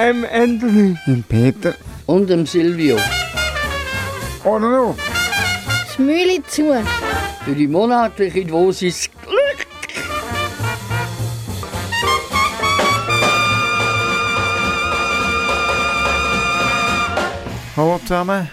Ähm, Anthony. Im Peter. Und dem Silvio. Oder noch? Das Mühle zu. Für die monatliche Dosis Glück. Hallo zusammen.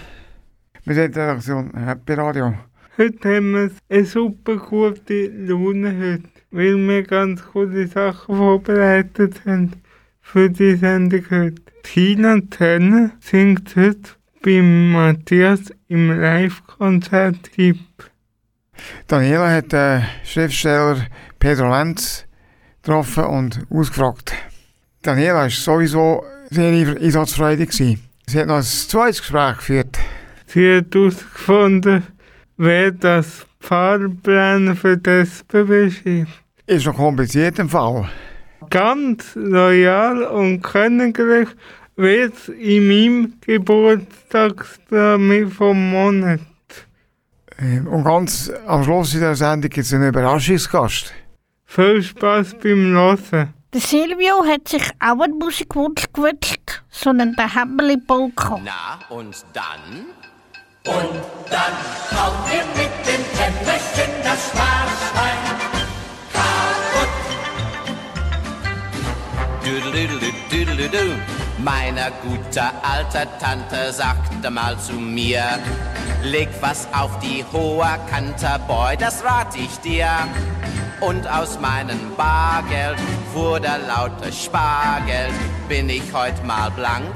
Wir sind in der Redaktion Happy Radio. Heute haben wir eine super gute Laune heute, weil wir ganz coole Sachen vorbereitet haben für die Sendung heute. Tina Turner singt heute bei Matthias im Live-Konzert-Tipp. Daniela hat den Schriftsteller Pedro Lenz getroffen und ausgefragt. Daniela war sowieso sehr einsatzfreudig. Sie hat noch ein zweites Gespräch geführt. Sie hat herausgefunden, wer das Fahrplan für das SBB schreibt. Ist noch kompliziert im Fall. Ganz loyal und königlich wird in meinem Geburtstagstag vom Monat. Ähm, Und ganz am Schluss in der Sendung gibt es einen Überraschungsgast. Viel Spaß beim Hören. Der Silvio hat sich auch einen Musikwunsch gewünscht, sondern der Hämmerli Polka. Na, und dann? Und dann hauen wir mit dem Kämmerchen das Sparschwein Düdelüdelüdelüdelüdü. Meine gute alte Tante sagte mal zu mir, leg was auf die hohe Kante, Boy, das rat ich dir. Und aus meinem Bargeld wurde lauter Spargeld, bin ich heut mal blank,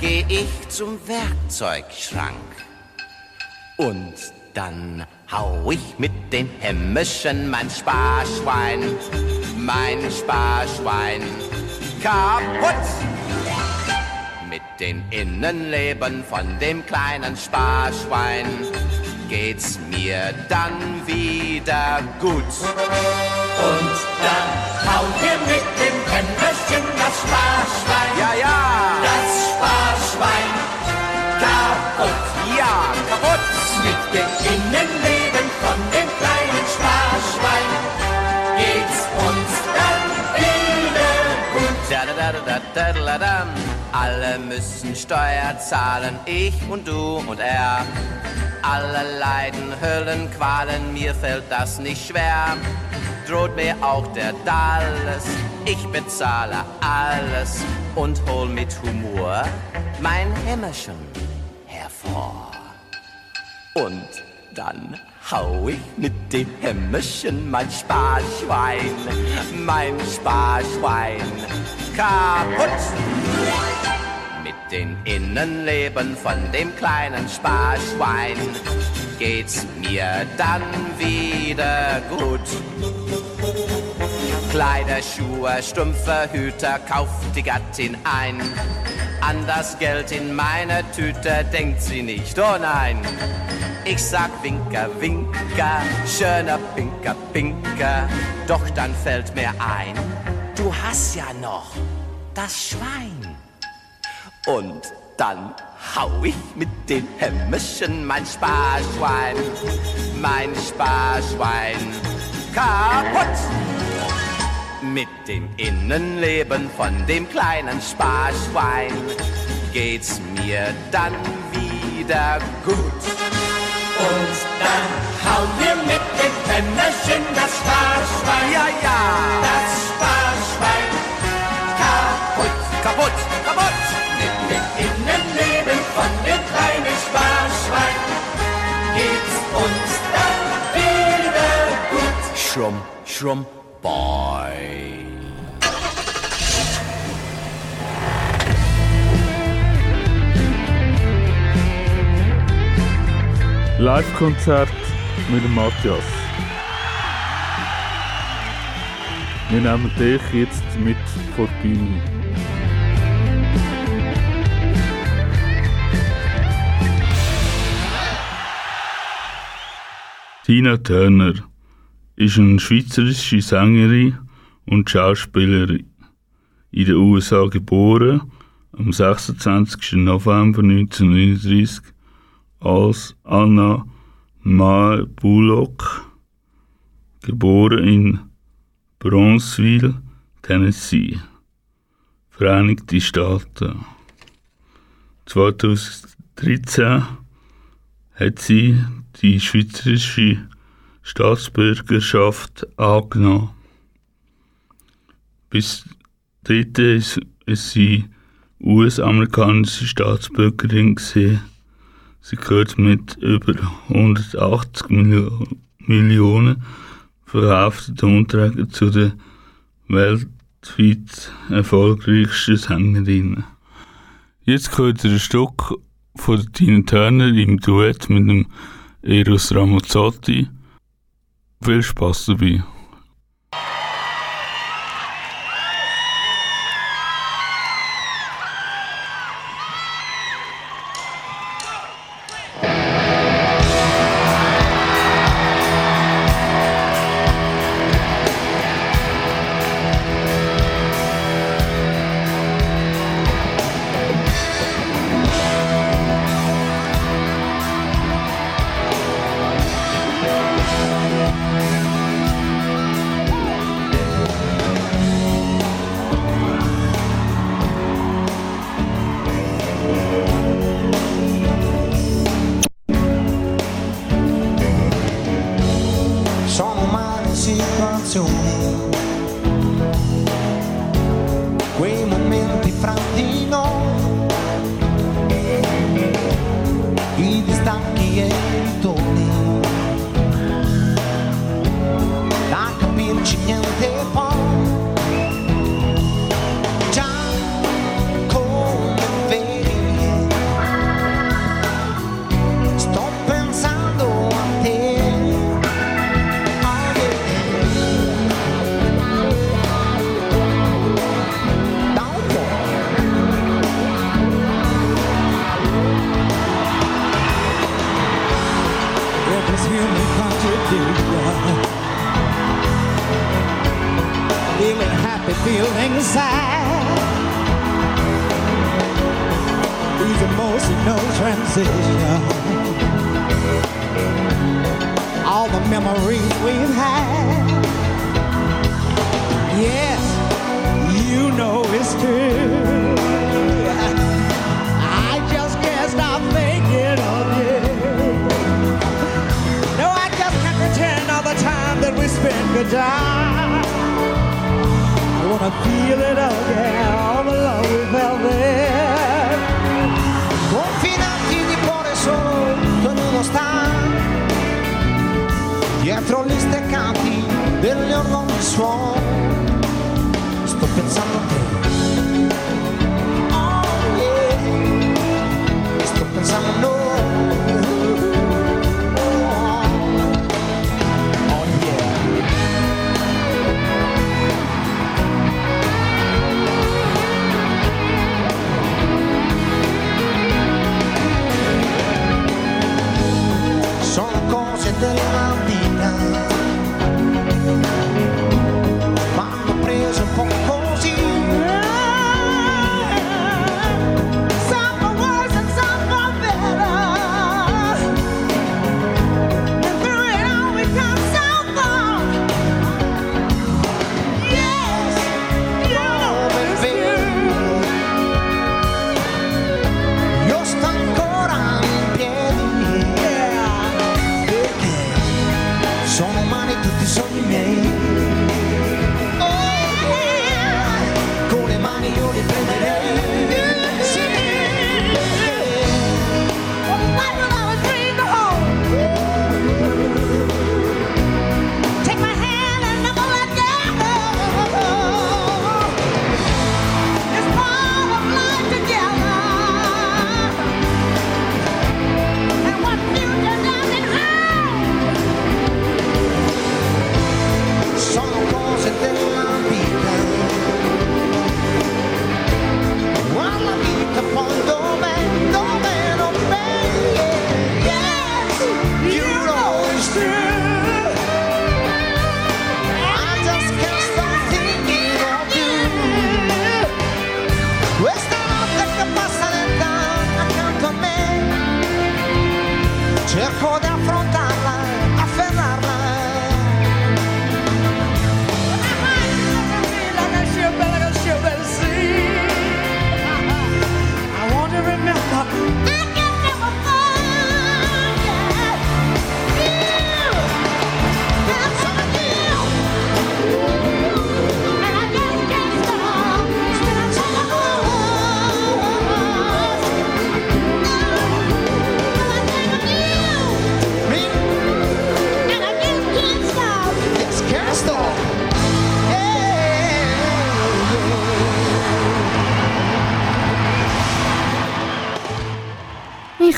geh ich zum Werkzeugschrank. Und dann hau ich mit den Hämmerchen mein Sparschwein, mein Sparschwein kaputt. Mit den Innenleben von dem kleinen Sparschwein geht's mir dann wieder gut. Und dann hauen wir mit dem Kämmerchen das Sparschwein, Ja, ja, das Sparschwein kaputt. ja, kaputt. Mit dem Innenleben Da, da, da, da. Alle müssen Steuer zahlen, ich und du und er. Alle leiden Höllen, Qualen, mir fällt das nicht schwer. Droht mir auch der Dalles, ich bezahle alles und hol mit Humor mein Hämmerchen hervor. Und dann hau ich mit dem Hämmerchen mein Sparschwein, mein Sparschwein kaputt. Mit den Innenleben von dem kleinen Sparschwein geht's mir dann wieder gut. Kleider, Schuhe, Strümpfe, Hüte kauft die Gattin ein. An das Geld in meiner Tüte denkt sie nicht, oh nein. Ich sag Winker, Winker, schöner Pinker, Pinker. Doch dann fällt mir ein, du hast ja noch das Schwein. Und dann hau ich mit den Hämmerchen mein Sparschwein, mein Sparschwein kaputt. Mit dem Innenleben von dem kleinen Sparschwein geht's mir dann wieder gut. Und dann hauen wir mit dem Kämmerchen das Sparschwein, Ja, ja, das Sparschwein kaputt. kaputt, kaputt. Mit dem Innenleben von dem kleinen Sparschwein geht's uns dann wieder gut. Schrumm, schrumm, boy. Live-Konzert mit Matthias. Wir nehmen dich jetzt mit vor die Bühne. Tina Turner ist eine schweizerische Sängerin und Schauspielerin. In den USA geboren, am 26. November 1939 als Anna Mal Bullock, geboren in Bronzeville, Tennessee, Vereinigte Staaten. 2013 hat sie die schweizerische Staatsbürgerschaft angenommen. Bis dort ist, ist sie US-amerikanische Staatsbürgerin gewesen. Sie gehört mit über 180 Mio Millionen verkauften Tonträger zu den weltweit erfolgreichsten Sängerinnen. Jetzt gehört ein Stück von Tina Turner im Duett mit dem Eros Ramazzotti. Viel Spaß dabei!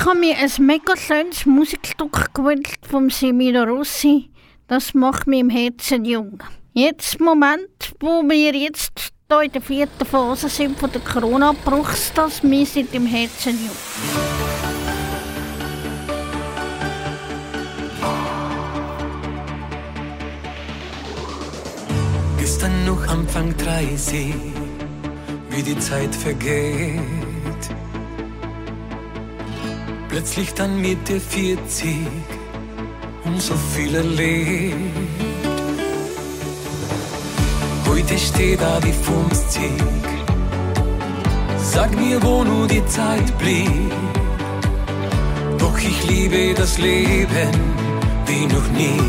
Ich habe mir ein mega schönes Musikstück gewünscht vom Semino Rossi. Das macht mir im Herzen jung. Jetzt, Moment, wo wir jetzt hier in der vierten Phase sind von der Corona, braucht das wir sind im Herzen jung. Gestern noch Anfang 30, wie die Zeit vergeht. Plötzlich dann Mitte 40 und so viel erlebt. Heute steht da die 50. Sag mir, wo nur die Zeit blieb. Doch ich liebe das Leben wie noch nie.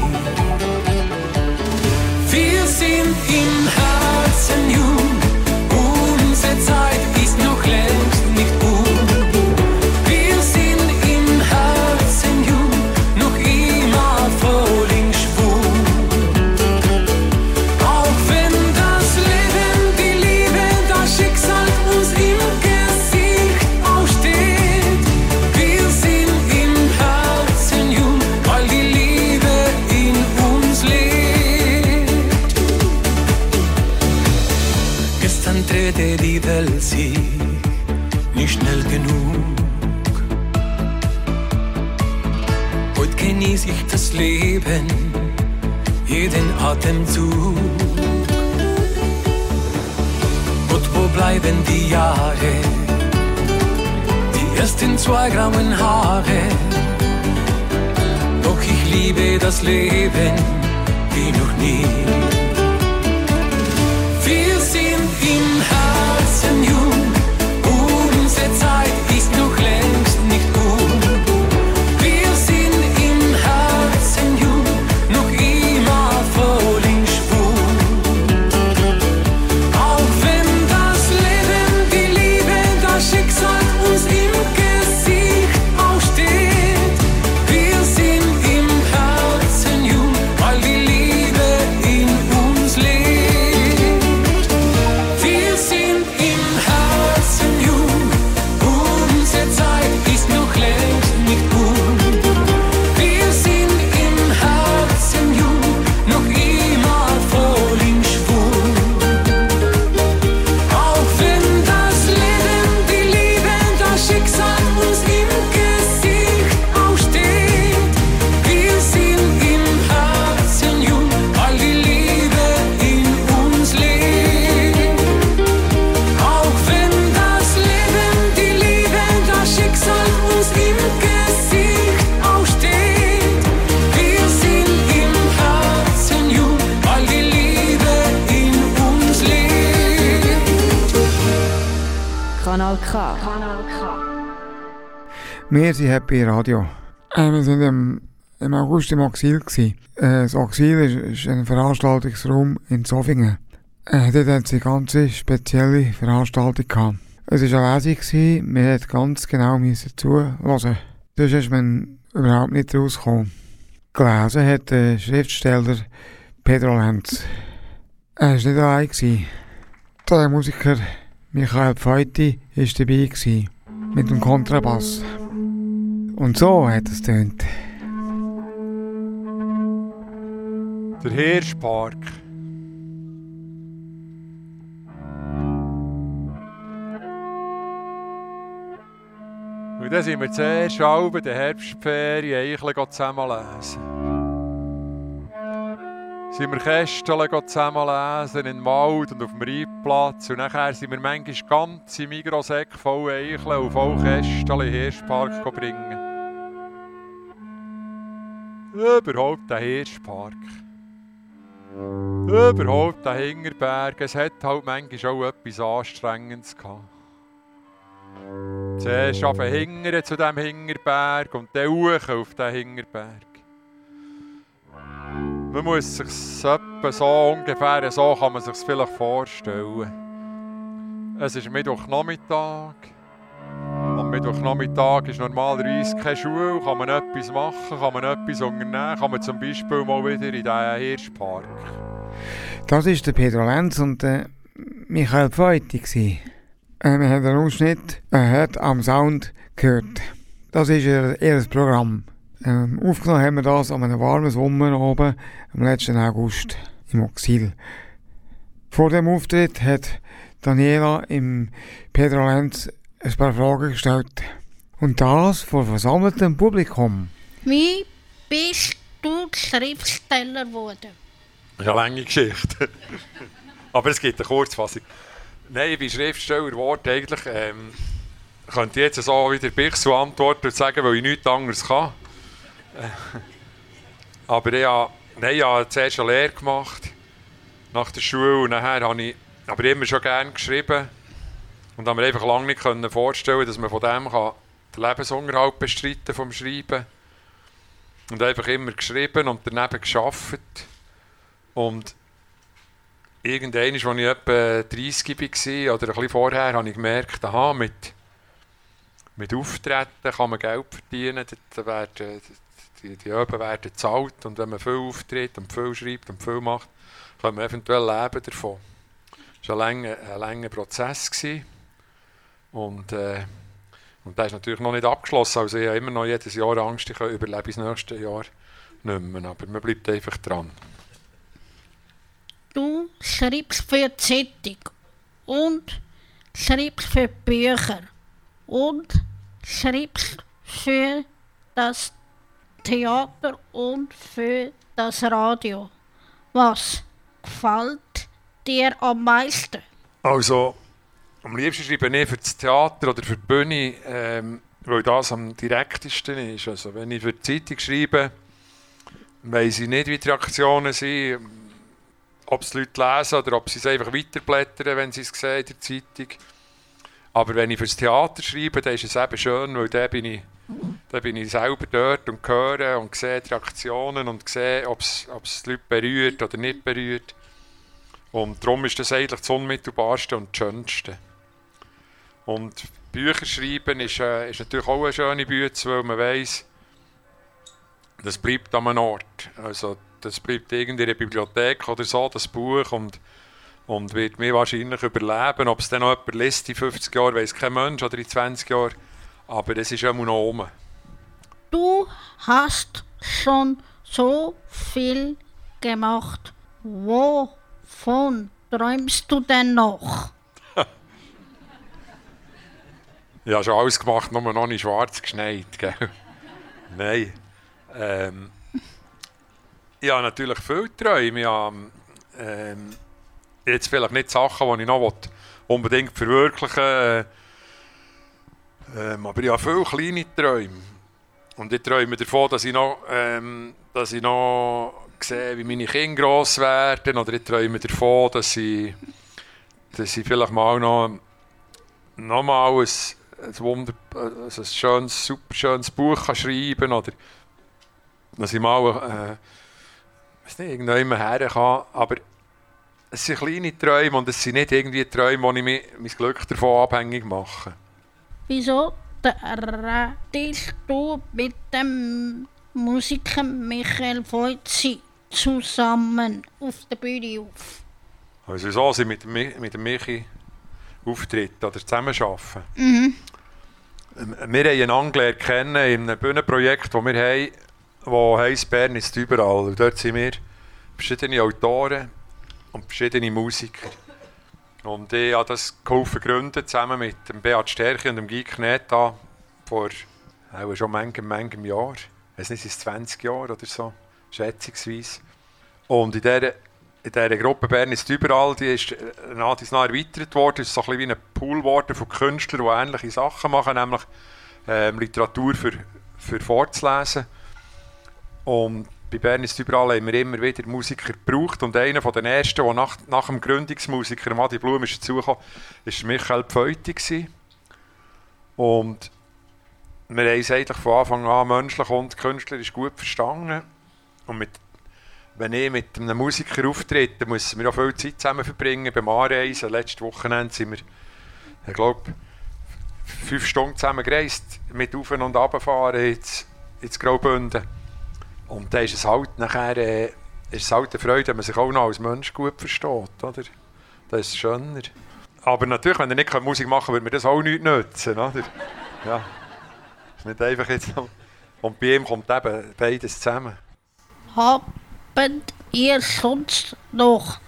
Wir sind im Herzen jung, unsere Zeit ist noch längst zwei grauen Haare. Doch ich liebe das Leben wie noch nie. Happy Radio. Äh, wir sind im, im August im. Gewesen. Äh, das Axil ist, ist ein Veranstaltungsraum in Zofingen. Äh, dort hatten sie ganz spezielle Veranstaltung. Gehabt. Es war eine Lesung, gewesen. wir mussten ganz genau zuhören. Sonst ist man überhaupt nicht rausgekommen. Gelesen hat der Schriftsteller Pedro Lenz. Er war nicht allein. gewesen. Der Musiker Michael Pfeiti war dabei. Gewesen, mit dem Kontrabass. Und so hat es tönt. Der Hirschpark. Und dann sind wir zuerst bei der Herbstferien eigentlich zusammenlesen. Sind wir Kästchen zusammenlesen in Wald und auf dem Reitplatz. Und nachher sind wir manchmal ganz im Mikrosäck voll Eicheln und voll Kästchen in den Hirschpark bringen. Überhaupt der Hirschpark. Überhaupt der Hingerberg. Es hat halt manchmal auch etwas Anstrengendes gehabt. Zuerst auf den Hingern zu diesem Hingerberg und dann hoch auf den Hingerberg. Man muss sich so ungefähr so kann man sich vielleicht vorstellen. Es ist Mittwochnachmittag. Am Mittwochnachmittag ist normalerweise keine Schule. Kann man etwas machen, kann man etwas unternehmen, kann man zum Beispiel mal wieder in diesen Hirschpark. Das ist der Pedro Lenz und der Michael. Äh, wir haben einen Ausschnitt äh, hat am Sound gehört. Das ist ihr, ihr Programm. Ähm, aufgenommen haben wir das an einem warmen Sommer oben am letzten August im Exil. Vor dem Auftritt hat Daniela im Pedro Lenz ein paar Fragen gestellt. Und das vor versammeltem Publikum. Wie bist du Schriftsteller geworden? Eine lange Geschichte. Aber es gibt eine Kurzfassung. Nein, ich bin Schriftsteller geworden. Eigentlich ähm, könnte ich jetzt so wieder Bichs antworten und sagen, weil ich nichts anderes kann. Äh, aber ich habe, nein, ich habe zuerst eine Lehre gemacht nach der Schule und nachher habe ich aber immer schon gerne geschrieben und habe mir einfach lange nicht können vorstellen, dass man von dem kann den Lebensunterhalt bestreiten vom Schreiben und einfach immer geschrieben und daneben geschafft und irgendwann, als ich etwa 30 war oder ein bisschen vorher, habe ich gemerkt, aha, mit, mit Auftreten kann man Geld verdienen, da werden, die, die Öben werden gezahlt und wenn man viel auftritt und viel schreibt und viel macht, kann man eventuell leben davon. Das war ein langer, ein langer Prozess. Gewesen. Und, äh, und der ist natürlich noch nicht abgeschlossen. Also ich habe immer noch jedes Jahr Angst, ich überlebe das nächste Jahr nicht mehr. Aber man bleibt einfach dran. Du schreibst für die Zeitung und schreibst für Bücher und schreibst für das Theater und für das Radio. Was gefällt dir am meisten? Also, am liebsten schreibe ich für das Theater oder für die Bühne, ähm, weil das am direktesten ist. Also, wenn ich für die Zeitung schreibe, weiss ich nicht, wie die Reaktionen sind, ob es Leute lesen oder ob sie es einfach weiterblättern, wenn sie es sehen in der Zeitung. Aber wenn ich für das Theater schreibe, dann ist es eben schön, weil dann bin ich, dann bin ich selber dort und höre und sehe die Reaktionen und sehe, ob es die Leute berührt oder nicht berührt. Und darum ist das eigentlich das Unmittelbarste und das Schönste. Und Bücher schreiben ist, äh, ist natürlich auch eine schöne Bütze, weil man weiss, das bleibt an einem Ort. Also das bleibt in der Bibliothek oder so, das Buch, und, und wird mir wahrscheinlich überleben. Ob es dann noch jemand liest in 50 Jahren, weiß kein Mensch, oder in 20 Jahren. Aber es ist immer noch oben. Du hast schon so viel gemacht. Wovon träumst du denn noch? Ja, schon alles gemacht, nur noch nicht schwarz geschneit. Nein. Ähm, ich habe natürlich viele Träume. Ich habe, ähm, jetzt vielleicht nicht Sachen, die ich noch unbedingt verwirklichen will. Ähm, aber ich habe viele kleine Träume. Und ich träume davon, dass ich noch, ähm, dass ich noch sehe, wie meine Kinder gross werden. Oder ich träume davon, dass ich, dass ich vielleicht mal noch, noch mal ein, ein, Wunder, also ein schönes, super schönes Buch kann schreiben kann. Oder dass ich mal äh, weiß nicht, irgendwann her kann. Aber es sind kleine Träume und es sind nicht irgendwie Träume, wo ich mich, mein Glück davon abhängig mache. Wieso tratest du mit dem Musiker Michael Voizi zusammen auf der Bühne auf? Also so sind mit mit dem Michi auftreten oder zusammenarbeiten. Mhm. Wir haben einander kennen in einem Bühnenprojekt, das wir haben, das heisst Bern ist überall. Und dort sind wir verschiedene Autoren und verschiedene Musiker. Und ich habe das geholfen gründen, zusammen mit dem Beat Stärke und dem Guy Kneta vor auch schon manchem, manchem Jahr. Es 20 Jahre oder so, schätzungsweise. Und in dieser, in dieser Gruppe Bern ist überall, die ist dies nach erweitert worden. Ist so ein bisschen wie ein Pool geworden von Künstlern, die ähnliche Sachen machen, nämlich ähm, Literatur für, für vorzulesen. Und bei Bern ist überall haben wir immer wieder Musiker gebraucht und einer von den ersten, der nach, nach dem Gründungsmusiker Madi Blum ist dazugekommen, war Michael Pfeuti. Und wir haben es eigentlich von Anfang an menschlich und künstlerisch gut verstanden. Und mit, wenn ich mit einem Musiker auftrete, müssen wir auch viel Zeit zusammen verbringen. Beim Anreisen, letztes Wochenende sind wir, ich glaube, fünf Stunden zusammen gereist, mit Auf- und Abfahren ins, ins Graubünden. Und dann ist es halt nachher äh, ist es halt eine Freude, wenn man sich auch noch als Mensch gut versteht. Oder? Das ist schöner. Aber natürlich, wenn er nicht Musik machen kann, würde mir das auch nicht nützen. Oder? Ja. Nicht einfach jetzt. Und bei ihm kommt eben beides zusammen. Habt ihr sonst noch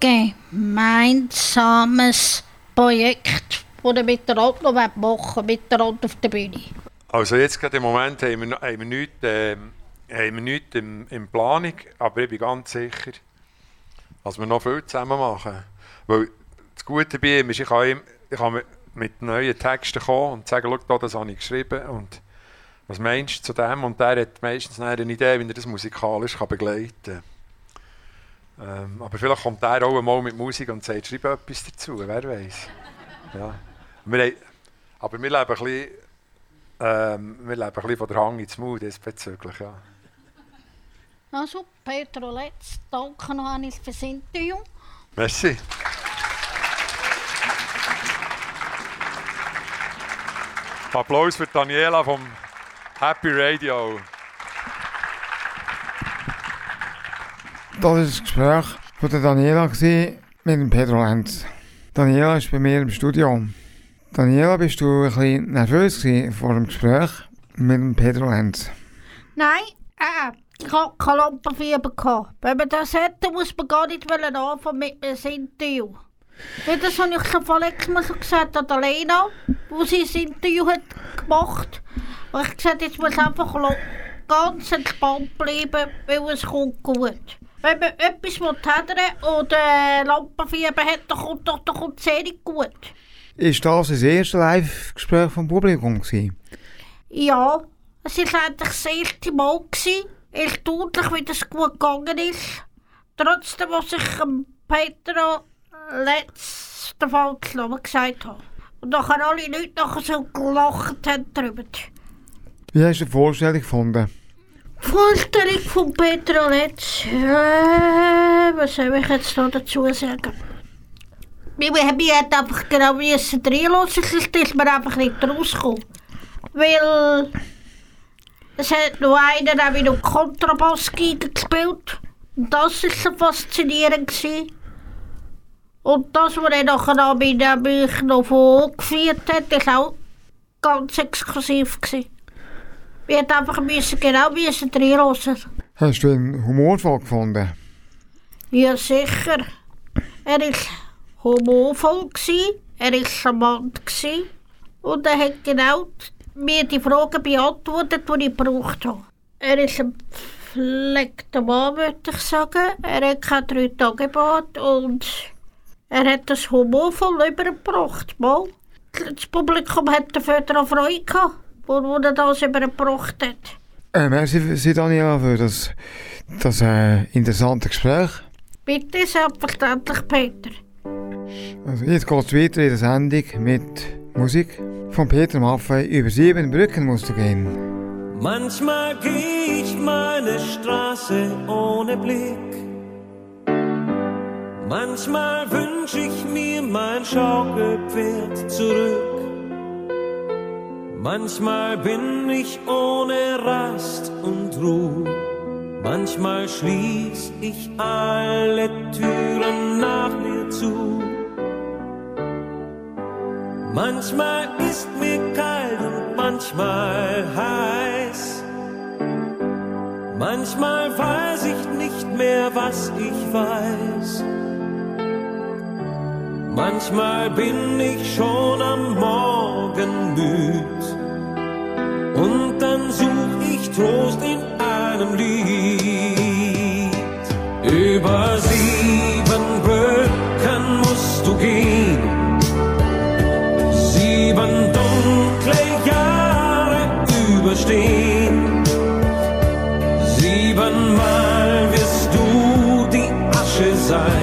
gemeinsames Projekt, das ihr miteinander noch machen wollt, miteinander auf der Bühne? Also jetzt gerade im Moment haben wir, haben wir nichts, ähm, haben wir nichts in, in Planung, aber ich bin ganz sicher, dass wir noch viel zusammen machen. Weil das Gute bei ihm ist, ich kann, ich kann mit- neuen Texten kommen und sagen, schau da, das habe ich geschrieben und was meinst du zu dem? Und der hat meistens eine Idee, wie er das musikalisch kann begleiten kann. Ähm, aber vielleicht kommt er auch einmal mit Musik und sagt, schreib etwas dazu, wer weiß. Ja. Wir haben, aber wir leben ein bisschen ähm, wir leben ein bisschen von der Hang ins Mut diesbezüglich, ja. Also, Peter Letz, danke noch einmal fürs Interview. Merci. Applaus für Daniela vom Happy Radio. Das war das Gespräch von der Daniela mit dem Pedro Lenz. Daniela ist bei mir im Studio. Daniela, bist du ein bisschen nervös vor dem Gespräch mit dem Pedro Lenz? Nein, äh, ich hatte keine Lampenfieber. Wenn man das hätte, muss man gar nicht anfangen mit einem Interview. Ja, das habe ich schon vorletztes Mal so gesagt an Lena, wo sie das Interview hat gemacht hat. Ich gesagt jetzt muss einfach ganz entspannt bleiben, weil es kommt gut. Wenn man etwas will händern oder Lampenfieber hat, dann kommt doch dann kommt eh nicht gut. Ist das das erste Live-Gespräch vom Publikum gewesen? Ja, es war eigentlich das erste Mal. Gewesen. Erstaunlich, wie das gut gegangen ist. Trotzdem, was ich Peter letzten Fall Namen gesagt habe. Und nachher alle Leute nachher so gelacht haben darüber. Wie hast du die Vorstellung gefunden? Vorstellung von Peter Letz. Äh, was soll ich jetzt noch dazu sagen? Wir, hätten einfach genau müssen reinlassen, sonst ist man einfach nicht rausgekommen. Weil es hat noch einer wie noch Kontrabassgeige gespielt. Und das war so faszinierend. Gewesen. Und das, was er nachher mit dem mich noch vorgeführt hat, war auch ganz exklusiv. Gewesen. Wir einfach müssen, genau müssen reinlassen. Hast du ihn humorvoll gefunden? Ja, sicher. Er war humorvoll, er war charmant und er hat genau mir die Fragen beantwortet, die ich gebraucht habe. Er ist ein gepflegter Mann, würde ich sagen. Er hat kein drei Tage Bad und er hat das humorvoll übergebracht. Mal. Das Publikum hat dafür Freude gehabt, wo wo er das übergebracht hat. Äh, merci, für- Daniela, für das, das äh, interessante Gespräch. Bitte, selbstverständlich, Peter. Also jetzt geht es weiter in der Sendung mit Musik. Von Peter Maffei über sieben Brücken musst du gehen. Manchmal geh ich meine Straße ohne Blick. Manchmal wünsch ich mir mein Schaukelpferd zurück. Manchmal bin ich ohne Rast und Ruhe. Manchmal schließ ich alle Türen nach mir zu. Manchmal ist mir kalt und manchmal heiß. Manchmal weiß ich nicht mehr, was ich weiß. Manchmal bin ich schon am Morgen müd. Und dann such ich Trost in einem Lied. Über sieben Brücken musst du gehen. Sieben dunkle Jahre überstehen. Siebenmal wirst du die Asche sein.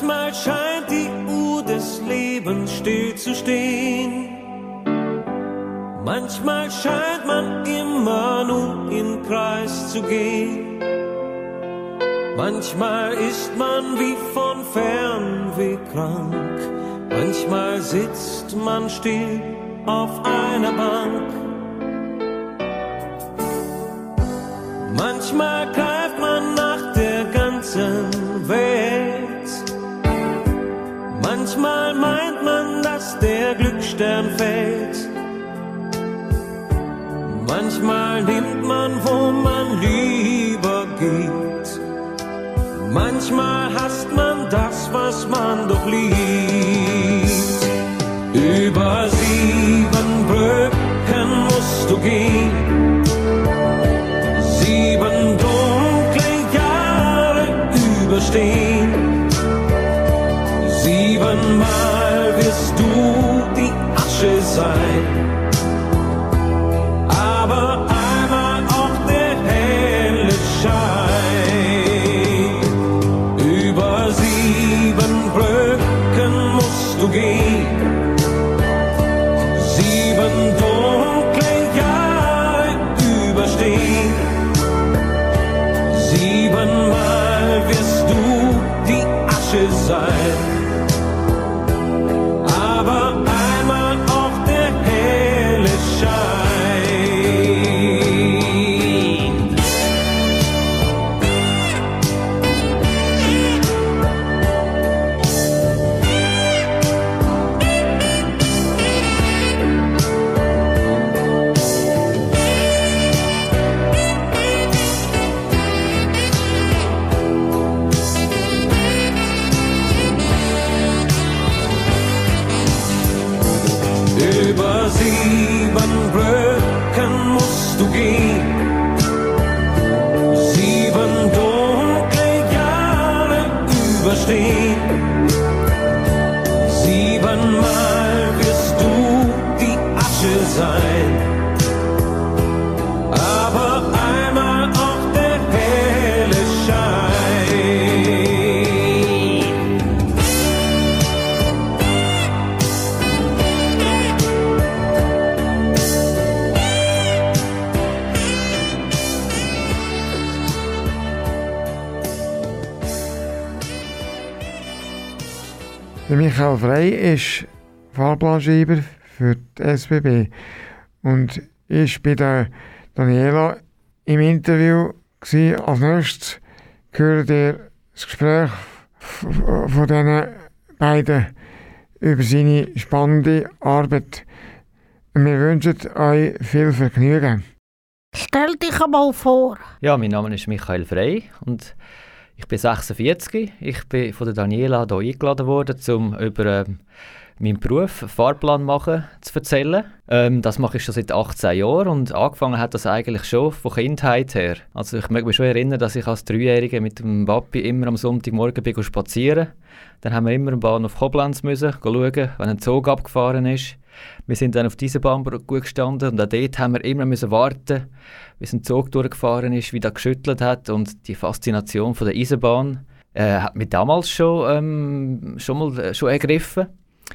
Manchmal scheint die Uhr des Lebens still zu stehen. Manchmal scheint man immer nur im Kreis zu gehen. Manchmal ist man wie von Fernweh krank, Manchmal sitzt man still auf einer Bank. Manchmal greift dass der Glücksstern fällt. Manchmal nimmt man, wo man lieber geht. Manchmal hasst man das, was man doch liebt. Über sieben Brücken musst du gehen. Sieben dunkle Jahre überstehen. Wirst du die Asche sein. Michael Frey ist Fahrplanschreiber für die SBB. Und ich bin der Daniela im Interview. Gewesen. Als nächstes hört ihr das Gespräch von diesen beiden über seine spannende Arbeit. Wir wünschen euch viel Vergnügen. Stell dich einmal vor. Ja, mein Name ist Michael Frey und ich bin 46. Ich bin von der Daniela hier eingeladen worden, um über ähm, meinen Beruf, Fahrplan machen, zu erzählen. Ähm, das mache ich schon seit 18 Jahren und angefangen hat das eigentlich schon von Kindheit her. Also ich mag mich schon erinnern, dass ich als Dreijähriger mit dem Papi immer am Sonntagmorgen bin spazieren. Dann haben wir immer am Bahnhof Koblenz müssen schauen, wenn ein Zug abgefahren ist. Wir sind dann auf dieser Bahnbrücke gut gestanden und auch dort haben wir immer warten, bis ein Zug durchgefahren ist, wie der geschüttelt hat und die Faszination von der Eisenbahn äh, hat mich damals schon, ähm, schon mal äh, schon ergriffen.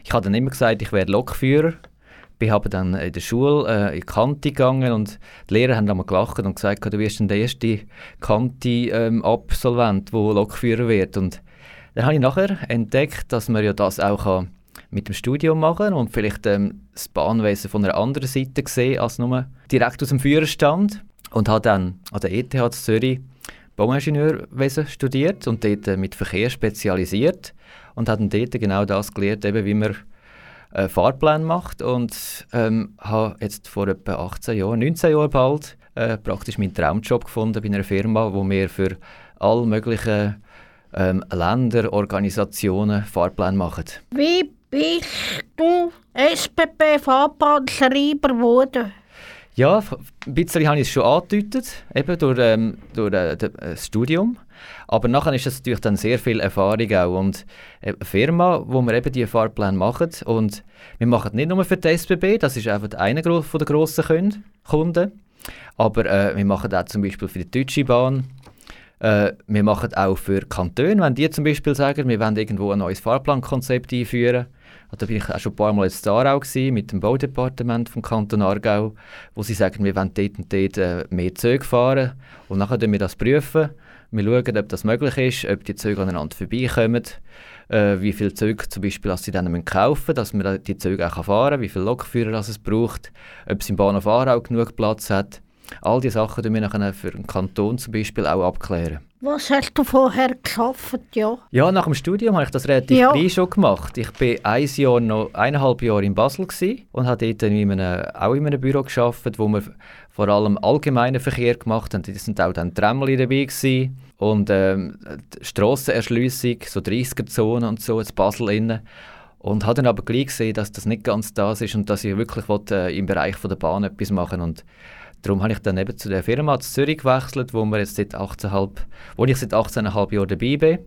Ich habe dann immer gesagt, ich werde Lokführer. Ich habe dann in der Schule äh, in die Kante gegangen und die Lehrer haben einmal gelacht und gesagt, du wirst dann der erste Kante-Absolvent, der Lokführer wird. Und dann habe ich nachher entdeckt, dass man ja das auch kann mit dem Studium machen und vielleicht ähm, das Bahnwesen von einer anderen Seite sehen als nur direkt aus dem Führerstand. Und habe dann an der ETH Zürich Bauingenieurwesen studiert und dort äh, mit Verkehr spezialisiert und habe dann dort genau das gelernt, eben wie man äh, Fahrpläne macht und ähm, habe jetzt vor etwa 18 Jahren, 19 Jahren bald, äh, praktisch meinen Traumjob gefunden bei einer Firma, wo wir für all möglichen ähm, Länder, Organisationen Fahrpläne machen. Wie bist du SPP-Fahrbahnschreiber geworden? Ja, ein bisschen habe ich es schon angedeutet, eben durch, ähm, durch äh, äh, das Studium. Aber nachher ist es natürlich dann sehr viel Erfahrung auch. Und äh, eine Firma, wo wir eben diese Fahrpläne machen. Und wir machen nicht nur für die SBB, das ist einfach einer der grossen Kund- Kunden. Aber äh, wir machen auch zum Beispiel für die Deutsche Bahn. Äh, wir machen auch für Kantone, wenn die zum Beispiel sagen, wir wollen irgendwo ein neues Fahrplankonzept einführen. Da bin ich auch schon ein paar Mal jetzt auch gewesen, mit dem Baudepartement vom Kanton Aargau, wo sie sagen, wir wollen dort und dort äh, mehr Züge fahren. Und nachher prüfen wir das. Prüfen. Wir schauen, ob das möglich ist, ob die Züge aneinander vorbeikommen, äh, wie viele Züge zum Beispiel dass sie dann kaufen müssen, dass man die Züge auch fahren kann, wie viele Lokführer es braucht, ob es im Bahnhof Aarau genug Platz hat. All diese Sachen tun wir nachher für den Kanton zum Beispiel auch abklären. Was hast du vorher geschafft, ja? Ja, nach dem Studium habe ich das relativ Ja. klein schon gemacht. Ich war ein Jahr noch, eineinhalb Jahre in Basel und habe dort in einem, auch in einem Büro gearbeitet, wo wir vor allem allgemeinen Verkehr gemacht haben. Da sind auch dann Tramli dabei gewesen und ähm, Strassenerschliessung, so 30er-Zonen und so, in Basel innen. Und habe dann aber gleich gesehen, dass das nicht ganz das ist und dass ich wirklich will, äh, im Bereich von der Bahn etwas machen und Darum habe ich dann eben zu der Firma in Zürich gewechselt, wo, wir jetzt seit 18,5 wo ich seit 18,5 Jahren dabei bin.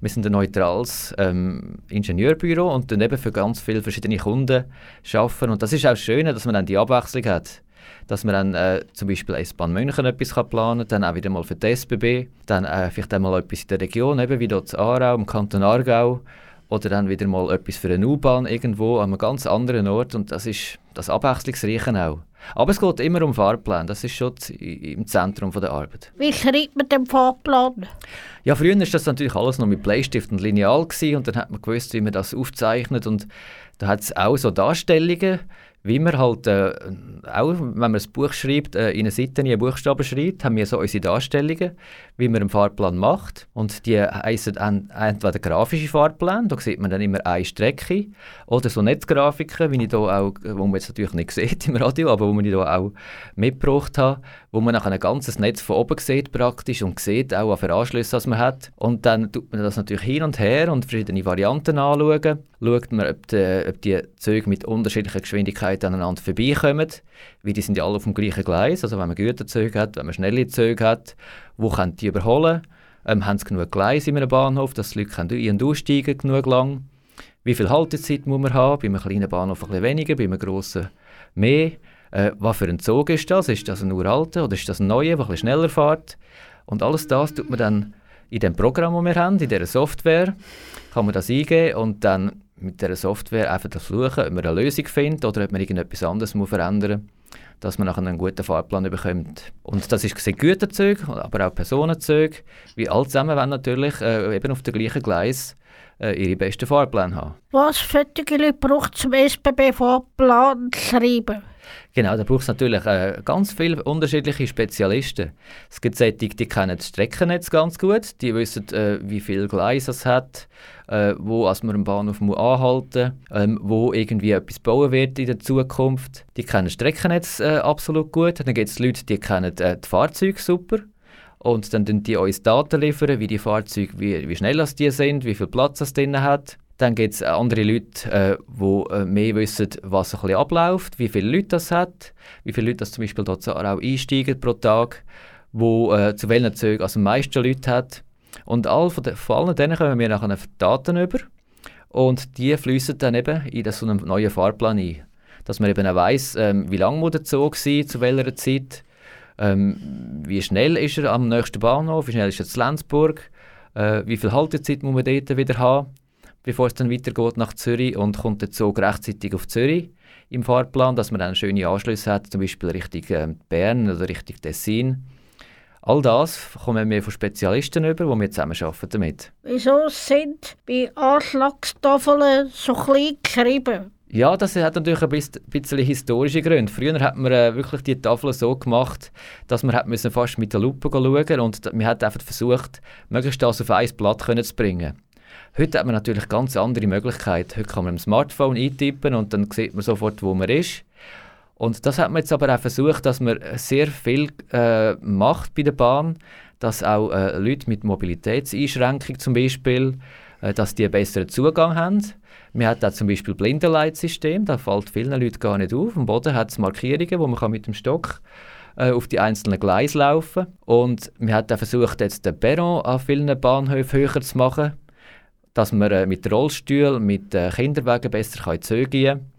Wir sind ein neutrales ähm, Ingenieurbüro und dann eben für ganz viele verschiedene Kunden arbeiten. Und das ist auch schön, dass man dann die Abwechslung hat. Dass man dann äh, zum Beispiel S-Bahn München etwas kann planen kann, dann auch wieder mal für die SBB, dann äh, vielleicht einmal etwas in der Region, eben wie dort in Aarau, im Kanton Aargau, oder dann wieder mal etwas für eine U-Bahn irgendwo an einem ganz anderen Ort und das ist das Abwechslungsreiche auch. Aber es geht immer um Fahrplan, das ist schon im Zentrum der Arbeit. Wie schreibt man den Fahrplan? Ja, früher war das natürlich alles noch mit Bleistift und Lineal gewesen, und dann hat man gewusst, wie man das aufzeichnet und da hat es auch so Darstellungen, wie man halt, äh, auch wenn man ein Buch schreibt, äh, in eine Seite einen Buchstaben schreibt, haben wir so unsere Darstellungen, wie man einen Fahrplan macht. Und die heissen en- entweder grafische Fahrpläne, da sieht man dann immer eine Strecke, oder so Netzgrafiken, wie ich da auch, wo man jetzt natürlich nicht sieht im Radio, aber wo man da auch mitgebracht habe, wo man nachher ein ganzes Netz von oben sieht praktisch und sieht auch, was für Anschlüsse das man hat. Und dann tut man das natürlich hin und her und verschiedene Varianten anschauen. Schaut man, ob die, ob die Züge mit unterschiedlicher Geschwindigkeit aneinander vorbeikommen, weil die sind ja alle auf dem gleichen Gleis. Also wenn man Güterzüge hat, wenn man schnelle Züge hat, wo können die überholen? Ähm, haben sie genug Gleise in einem Bahnhof, dass die Leute können ein- und aussteigen genug lang? Wie viel Haltezeit muss man haben? Bei einem kleinen Bahnhof ein bisschen weniger, bei einem grossen mehr. Äh, was für ein Zug ist das? Ist das ein uralter oder ist das ein neuer, der ein schneller fährt? Und alles das tut man dann in dem Programm, das wir haben, in dieser Software, kann man das eingeben und dann mit dieser Software einfach versuchen, ob man eine Lösung findet oder ob man irgendetwas anderes muss verändern muss, dass man nachher einen guten Fahrplan bekommt. Und das ist Güterzüge, aber auch Personenzüge, wie alle zusammen natürlich äh, eben auf dem gleichen Gleis ihre besten Fahrpläne haben. Was für die Leute braucht zum SBB-Fahrplan schreiben? Genau, da braucht es natürlich äh, ganz viele unterschiedliche Spezialisten. Es gibt solche, die kennen das Streckennetz ganz gut, die wissen, äh, wie viel Gleise es hat, äh, wo als man am Bahnhof muss anhalten muss, ähm, wo irgendwie etwas bauen wird in der Zukunft. Die kennen das Streckennetz äh, absolut gut. Dann gibt es Leute, die kennen äh, die Fahrzeuge super. Und dann liefern die uns Daten, liefern, wie die Fahrzeuge, wie, wie schnell das die sind, wie viel Platz es drin hat. Dann gibt es andere Leute, äh, die äh, mehr wissen, was ein bisschen abläuft, wie viele Leute das hat, wie viele Leute das zum Beispiel dort auch einsteigen pro Tag, wo äh, zu welchen Zügen also meisten Leute hat. Und all von, de, von allen denen kommen wir nachher Daten über und die fließen dann eben in das, so einen neuen Fahrplan ein. Dass man eben auch weiss, ähm, wie lange der Zug sein, zu welcher Zeit, ähm, wie schnell ist er am nächsten Bahnhof, wie schnell ist er zu Lenzburg, äh, wie viel Haltezeit muss man dort wieder haben, bevor es dann weitergeht nach Zürich und kommt der Zug rechtzeitig auf Zürich im Fahrplan, dass man dann schöne Anschlüsse hat, zum Beispiel Richtung ähm, Bern oder Richtung Tessin. All das kommen wir von Spezialisten über, die wir zusammen arbeiten damit. Wieso sind bei Anschlagstafeln so klein geschrieben? Ja, das hat natürlich ein bisschen, historische Gründe. Früher hat man äh, wirklich die Tafeln so gemacht, dass man hat müssen fast mit der Lupe schauen und man hat einfach versucht, möglichst das auf ein Blatt zu bringen. Heute hat man natürlich ganz andere Möglichkeiten. Heute kann man im Smartphone eintippen und dann sieht man sofort, wo man ist. Und das hat man jetzt aber auch versucht, dass man sehr viel äh, macht bei der Bahn, dass auch äh, Leute mit Mobilitätseinschränkung zum Beispiel, äh, dass die einen besseren Zugang haben. Man hat auch zum Beispiel Blindenleitsystem, da fällt vielen Leuten gar nicht auf. Am Boden hat es Markierungen, wo man kann mit dem Stock äh, auf die einzelnen Gleise laufen Und man hat auch versucht, jetzt den Perron an vielen Bahnhöfen höher zu machen, dass man äh, mit Rollstühlen, mit äh, Kinderwagen besser kann Züge gehen kann.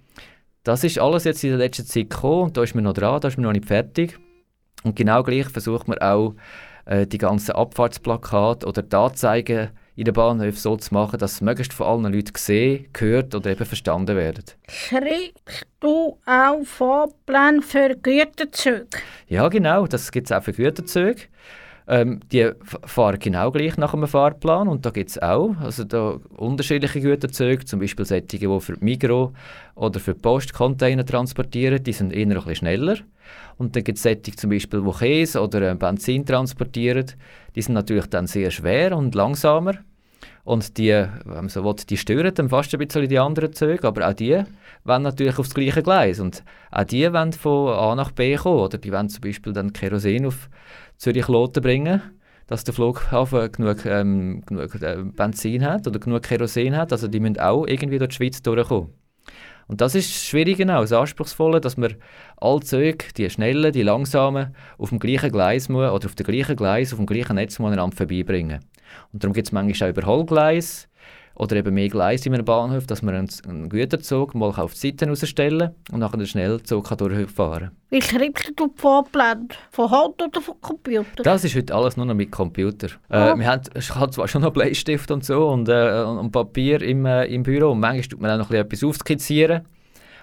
Das ist alles jetzt in der letzten Zeit gekommen und da ist man noch dran, da ist man noch nicht fertig. Und genau gleich versucht man auch, äh, die ganzen Abfahrtsplakate oder die Anzeigen in den Bahnhöfen so zu machen, dass es möglichst von allen Leuten gesehen, gehört oder eben verstanden werden. Schreibst du auch Fahrpläne für Güterzüge? Ja, genau, das gibt es auch für Güterzüge. ähm, die fahren genau gleich nach einem Fahrplan und da gibt es auch also da unterschiedliche Güterzüge, zum Beispiel solche, die für die Migro oder für die Post Container transportieren, die sind eher ein bisschen schneller. Und dann gibt es solche zum Beispiel, die Käse oder äh, Benzin transportieren, die sind natürlich dann sehr schwer und langsamer. Und die, wenn so will, die stören dann fast ein bisschen die anderen Züge, aber auch die wollen natürlich aufs gleiche Gleis. Und auch die wollen von A nach B kommen. Oder die wollen zum Beispiel dann Kerosin auf Zürich-Loten bringen, dass der Flughafen genug, ähm, genug äh, Benzin hat oder genug Kerosin hat. Also die müssen auch irgendwie durch die Schweiz durchkommen. Und das ist das Schwierige genau, das Anspruchsvolle, dass man alle Züge, die schnellen, die langsamen, auf dem gleichen Gleis muss, oder auf dem gleichen Gleis, auf dem gleichen Netz muss aneinander vorbeibringen. Und darum gibt es manchmal auch Überholgleis oder eben mehr Gleise in einem Bahnhof, dass man einen, einen Güterzug mal auf die Seite rausstellen und nachher den Schnellzug kann durchfahren kann. Wie schreibst du die Fahrpläne? Von Hand oder von Computer? Das ist heute alles nur noch mit Computer. Ah. Äh, wir haben, ich habe zwar schon noch Bleistift und so und, äh, und Papier im, äh, im Büro und manchmal tut man auch noch ein bisschen etwas aufskizzieren,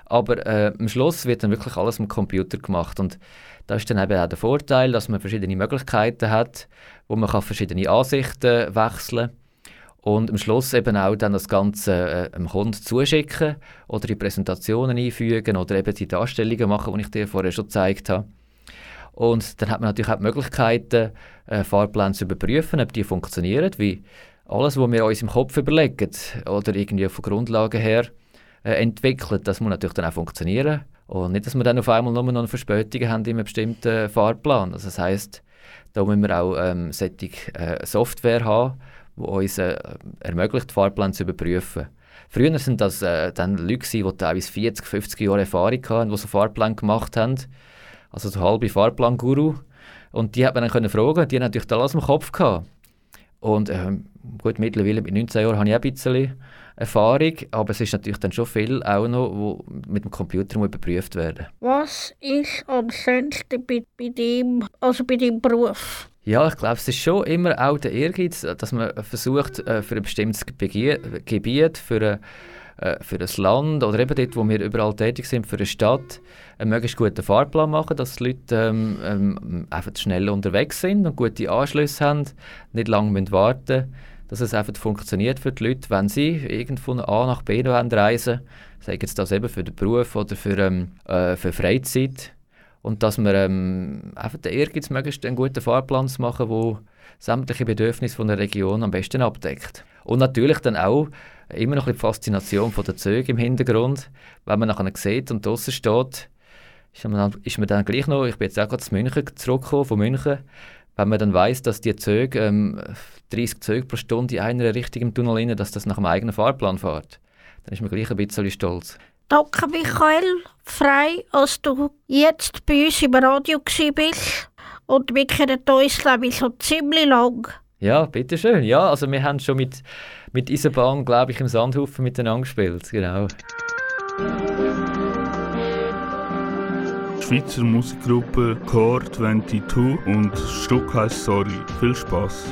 aber äh, am Schluss wird dann wirklich alles mit Computer gemacht und das ist dann eben auch der Vorteil, dass man verschiedene Möglichkeiten hat, wo man kann verschiedene Ansichten wechseln und am Schluss eben auch dann das Ganze äh, dem Kunden zuschicken oder die Präsentationen einfügen oder eben die Darstellungen machen, die ich dir vorher schon gezeigt habe. Und dann hat man natürlich auch die Möglichkeiten, äh, Fahrpläne zu überprüfen, ob die funktionieren, wie alles, was wir uns im Kopf überlegen oder irgendwie von Grundlagen her äh, entwickeln, das muss natürlich dann auch funktionieren. Und nicht, dass wir dann auf einmal nur noch eine Verspätung haben in einem bestimmten Fahrplan. Also das heisst, da müssen wir auch ähm, solche äh, Software haben, die uns äh, ermöglicht, Fahrpläne zu überprüfen. Früher sind das äh, dann Leute, die teilweise 40, 50 Jahre Erfahrung hatten, die so Fahrpläne gemacht haben. Also so halbe Fahrplan-Guru. Und die hat man dann können fragen, die haben natürlich alles im Kopf gehabt. Und ähm, gut, mittlerweile mit 19 Jahren habe ich auch ein bisschen Erfahrung, aber es ist natürlich dann schon viel auch noch, wo mit dem Computer muss überprüft werden Was ist am schönsten bei, bei dem, also bei deinem Beruf? Ja, ich glaube, es ist schon immer auch der Ehrgeiz, dass man versucht, äh, für ein bestimmtes Gebiet, für, ein, äh, für ein Land oder eben dort, wo wir überall tätig sind, für eine Stadt, einen möglichst guten Fahrplan machen, dass die Leute ähm, ähm, einfach schnell unterwegs sind und gute Anschlüsse haben, nicht lange müssen warten dass es einfach funktioniert für die Leute, wenn sie irgendwo von A nach B reisen sagen jetzt das eben für den Beruf oder für, ähm, äh, für Freizeit. Und dass wir ähm, einfach den Ehrgeiz möglichst einen guten Fahrplan zu machen, der sämtliche Bedürfnisse von der Region am besten abdeckt. Und natürlich dann auch immer noch die Faszination von der Züge im Hintergrund, wenn man nachher sieht und draußen steht, ist man, dann, ist man dann gleich noch, ich bin jetzt auch gerade zu München zurückgekommen, von München, wenn man dann weiß, dass die Züge, ähm, 30 Züge pro Stunde in einer Richtung im Tunnel rein, dass das nach dem eigenen Fahrplan fährt, dann ist man gleich ein bisschen stolz. Danke, Michael Frei, als du jetzt bei uns im Radio bist. Und wir kennen uns, glaube ich, schon ziemlich lang. Ja, bitteschön. Ja, also wir haben schon mit, mit Eisenbahn, glaube ich, im Sandhaufen miteinander gespielt. Genau. Schweizer Musikgruppe Core 22 und das Stück heißt Sorry. Viel Spaß.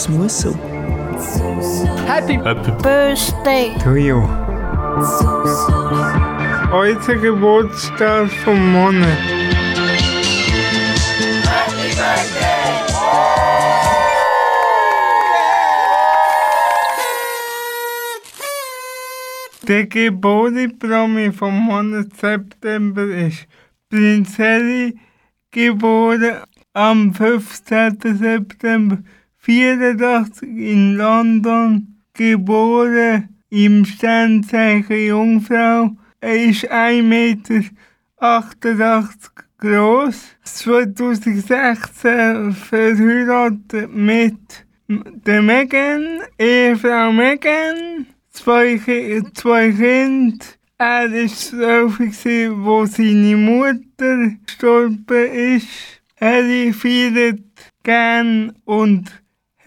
das muss so. Happy, Happy Birthday to you. Heute Geburtstag vom Monat. Happy Birthday! Der Geburtstagspromi vom Monat September ist Prinz Harry, geboren am 15. September 84 in London geboren, im Sternzeichen Jungfrau. Er ist 1,88 Meter groß, 2016 verheiratet mit der Megan, Ehefrau Megan, zwei, zwei Kinder. Er ist zwölf, wo seine Mutter gestorben ist. Er feiert gern und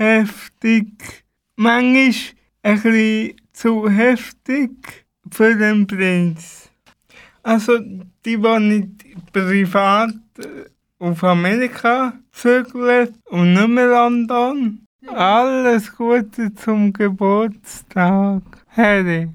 heftig. Manchmal ein bisschen zu heftig für den Prinz. Also, die, die nicht privat äh, auf Amerika zügelt und nicht mehr London. Alles Gute zum Geburtstag, Harry.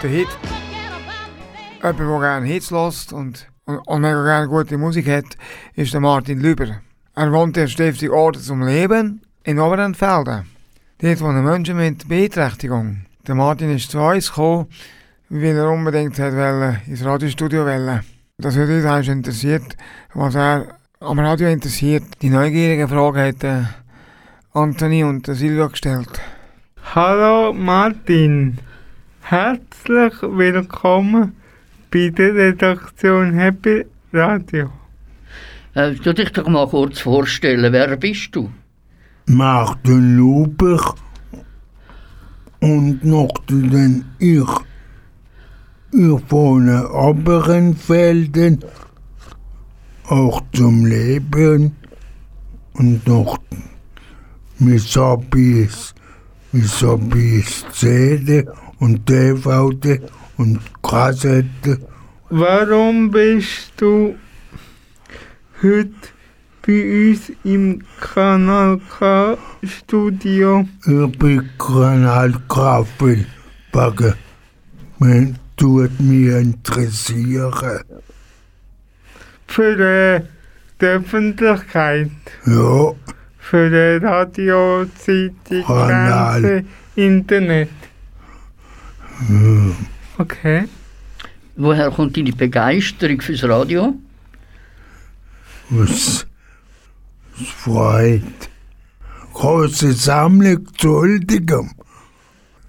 Absoluter Hit. Gerne Hits lässt und, und, und gerne gute Musik hat, ist der Martin Lüber. Er wohnt in Stiftung Orte zum Leben in Oberentfelden. Dort wohnen Menschen mit Beeinträchtigung. Der Martin ist zu uns gekommen, weil er unbedingt hat ins Radiostudio wollte. Das hat eigentlich interessiert, was er am Radio interessiert. Die neugierige Frage hat äh, Anthony und Silvia gestellt. Hallo Martin, herzlich willkommen bei der Redaktion Happy Radio. Äh, tu dich doch mal kurz vorstellen, wer bist du? Martin Luber und noch den ich. Ich wohne Oberenfelden, auch zum Leben und noch mit Hobbys, mit Hobbys CD und DVD und Kassette. Warum bist du heute bei uns im Kanal K Studio? Ich bin Kanal K Backen. Man tut mich interessieren. Für die Öffentlichkeit, Ja, für die Radio, Zeitung. Fernsehen, Internet. Ja. Okay. Woher kommt deine Begeisterung fürs Radio? was es freut. Große Sammlung zu Huldigem.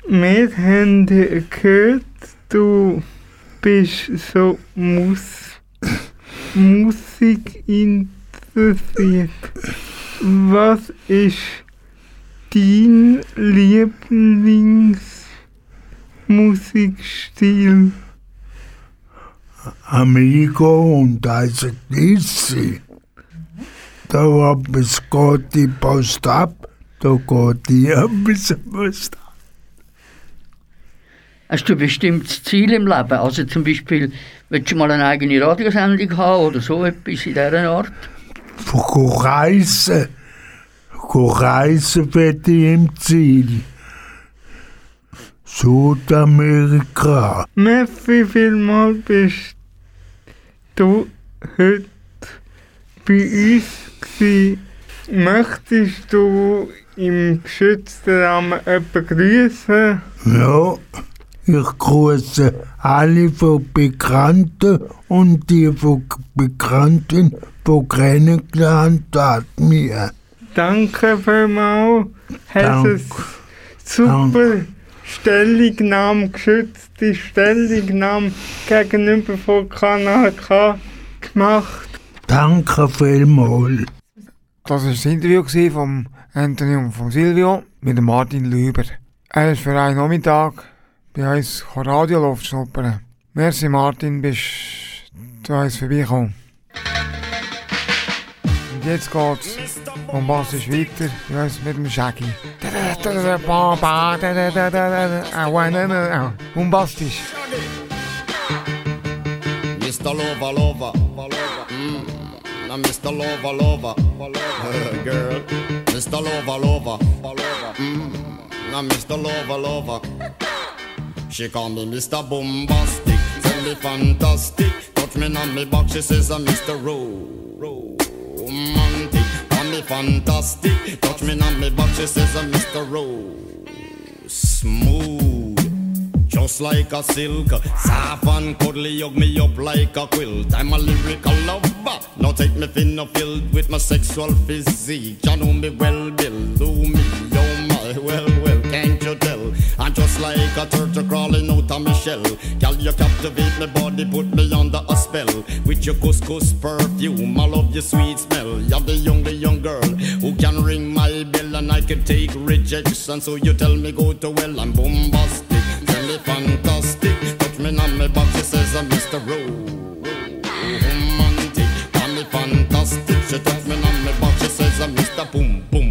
Wir haben gehört, du bist so Mus Musik interessiert. Was ist dein Lieblingsmusikstil? Amigo und ACDC. Da war bis geht die Post ab, da geht die ein bisschen Post ab. Hast du ein bestimmtes Ziel im Leben? Also zum Beispiel, willst du mal eine eigene Radiosendung haben oder so etwas in dieser Art? Go reisen. Go reisen wird ich im Ziel. Südamerika. Merci vielmals bist du heute bei uns gewesen. Möchtest du im geschützten Rahmen jemanden grüßen? Ja, ich grüße alle von Bekannten und die von Bekannten, die kennengelernt hat mir. Danke vielmals. Hast Dank. es super Stellungnahme, geschützte Stellungnahme gegenüber von Kanal K gemacht. Danke vielmals. Das war das Interview vom Anthony und von Silvio mit Martin Lüber. Er ist für einen Nachmittag bei uns Radioluft schnuppern. Merci Martin, bist zu uns vorbeigekommen. Und jetzt geht's bombastisch weiter bei uns mit dem Shaggy. Bombastisch. Mr. Lover, lover, mm. Now Mr. Lover, lover, girl. Mr. Lover, lover, mm. Now Mr. Lover, lover. She call me Mr. Bombastic, tell me fantastic. Touch me on me back, she says I'm Mr. Ro- Romantic. Call fantastic, touch me on me back, she says I'm Mr. Ro- Smooth. Just like a silk, soft and cuddly, hug me up like a quilt. I'm a lyrical lover. Now take me thin filled with my sexual physique. You know me well, Bill. Do me, like a turtle crawling out of my shell. Girl, you captivate my body, put me under a spell. With your couscous perfume, I love your sweet smell. You're the young, the young girl who can ring my bell and I can take rejection. So you tell me go to well, I'm bombastic. Tell me fantastic. Touch me on my back, she says I'm Mr. Romantic. Call me fantastic. She touch me on my back, says I'm Mr. Boom, boom,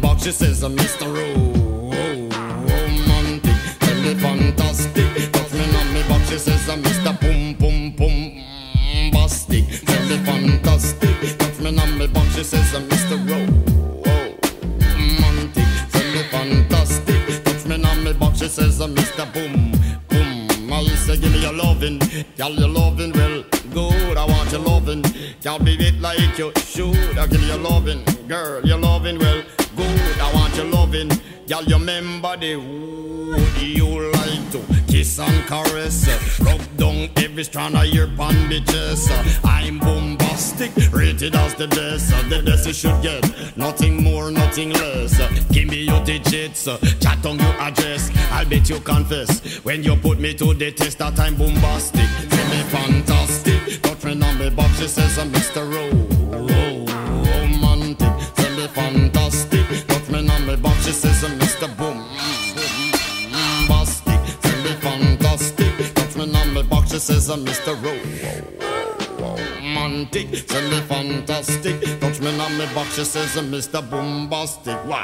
Box, she says I'm Mr. Ro- romantic. Oh, oh, tell me fantastic. Touch me on me box, she says I'm Mr. Pum Pum Pum Bastic. Tell me fantastic. Touch me on me box, she says I'm Mr. Romantic. Oh, tell me fantastic. Touch me on me box, she says I'm Mr. Boom Boom. I say give me your loving, girl your loving well good. I want your loving, girl be it like you should. I give you loving, girl your loving well girl you remember the wood you like to kiss and caress, rub down every strand of your uh, I'm bombastic, rated as the best. The best you should get, nothing more, nothing less. Give me your digits, chat on your address. I'll bet you confess when you put me to the test that I'm bombastic. Feel me fantastic, touch me on me box. She says I'm Mr. Ro- Mr. Ro- Romantic, me fantastic. Touch me on me box. She says Mr. Bombastic. Why?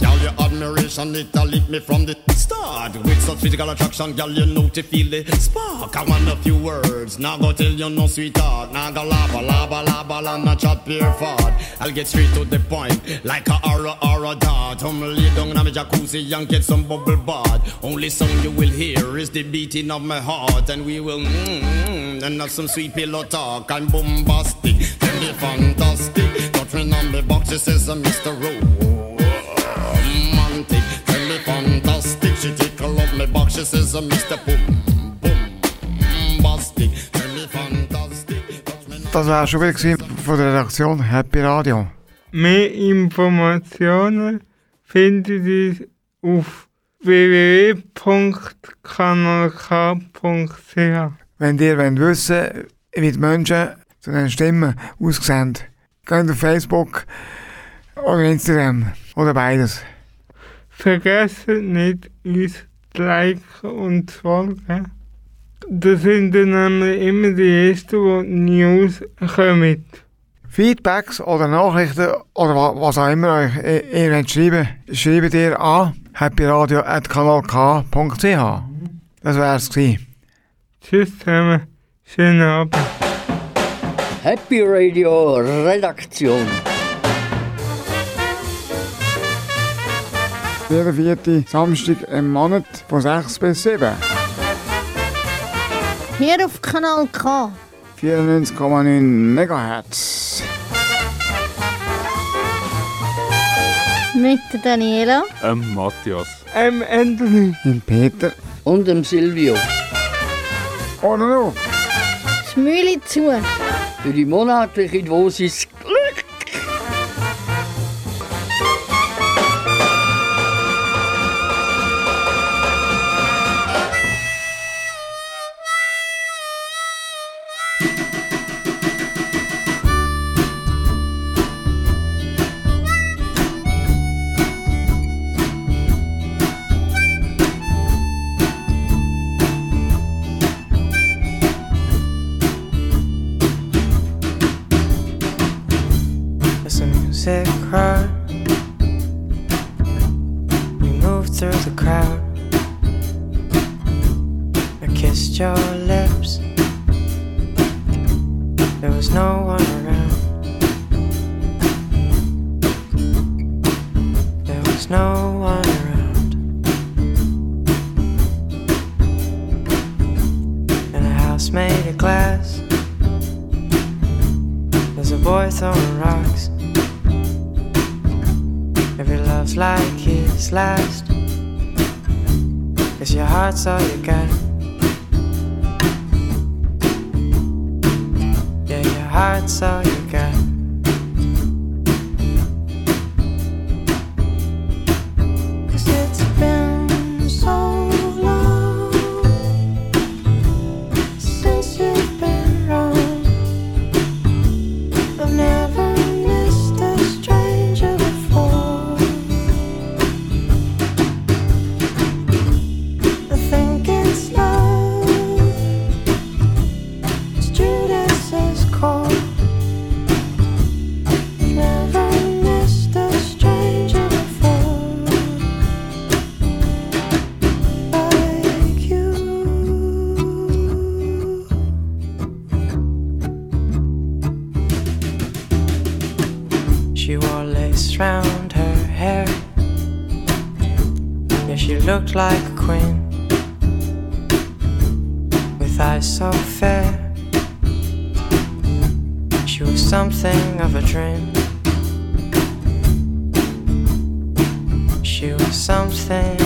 Girl, your admiration, it a me from the start. With such physical attraction, girl, you know to feel the spark. I want a few words, now go tell you no sweetheart. Now go lava, lava, lava, la, not chat pure fart. I'll get straight to the point, like a aura, aura dart. I'm lay down in my jacuzzi and get some bubble bath. Only sound you will hear is the beating of my heart. And we will, mm, and have some sweet pillow talk. I'm bombastic, tell me fantastic. Touch me on the box, it says I'm Mr. Rowe romantic. Tell me fantastic. She tickle up my box. She says, uh, Mr. Boom, boom, bastic. Tell me fantastic. Das war schon wieder von der Redaktion Happy Radio. Mehr Informationen findet ihr auf www.kanalk.ch. Wenn ihr wollt wissen wie die Menschen zu den Stimmen aussehen, geht auf Facebook oder Instagram oder beides. Vergesst nicht, uns zu liken und zu folgen. Das sind dann nämlich immer die Ersten, die News kommen. Feedbacks oder Nachrichten oder wa- was auch immer euch ihr wollt schreiben, schreibt ihr an happyradio.kanalk.ch. Das wär's gewesen. Tschüss zusammen, schönen Abend. Happy Radio Redaktion. Jeden vierten Samstag im Monat von 6 bis 7. Hier auf Kanal K. 94,9 MHz. Mit der Daniela. Ähm, Matthias. Ähm, Anthony. Und Peter. Und dem Silvio. Oder noch? Das Mühle zu. Für die monatliche Dosis music She was something of a dream.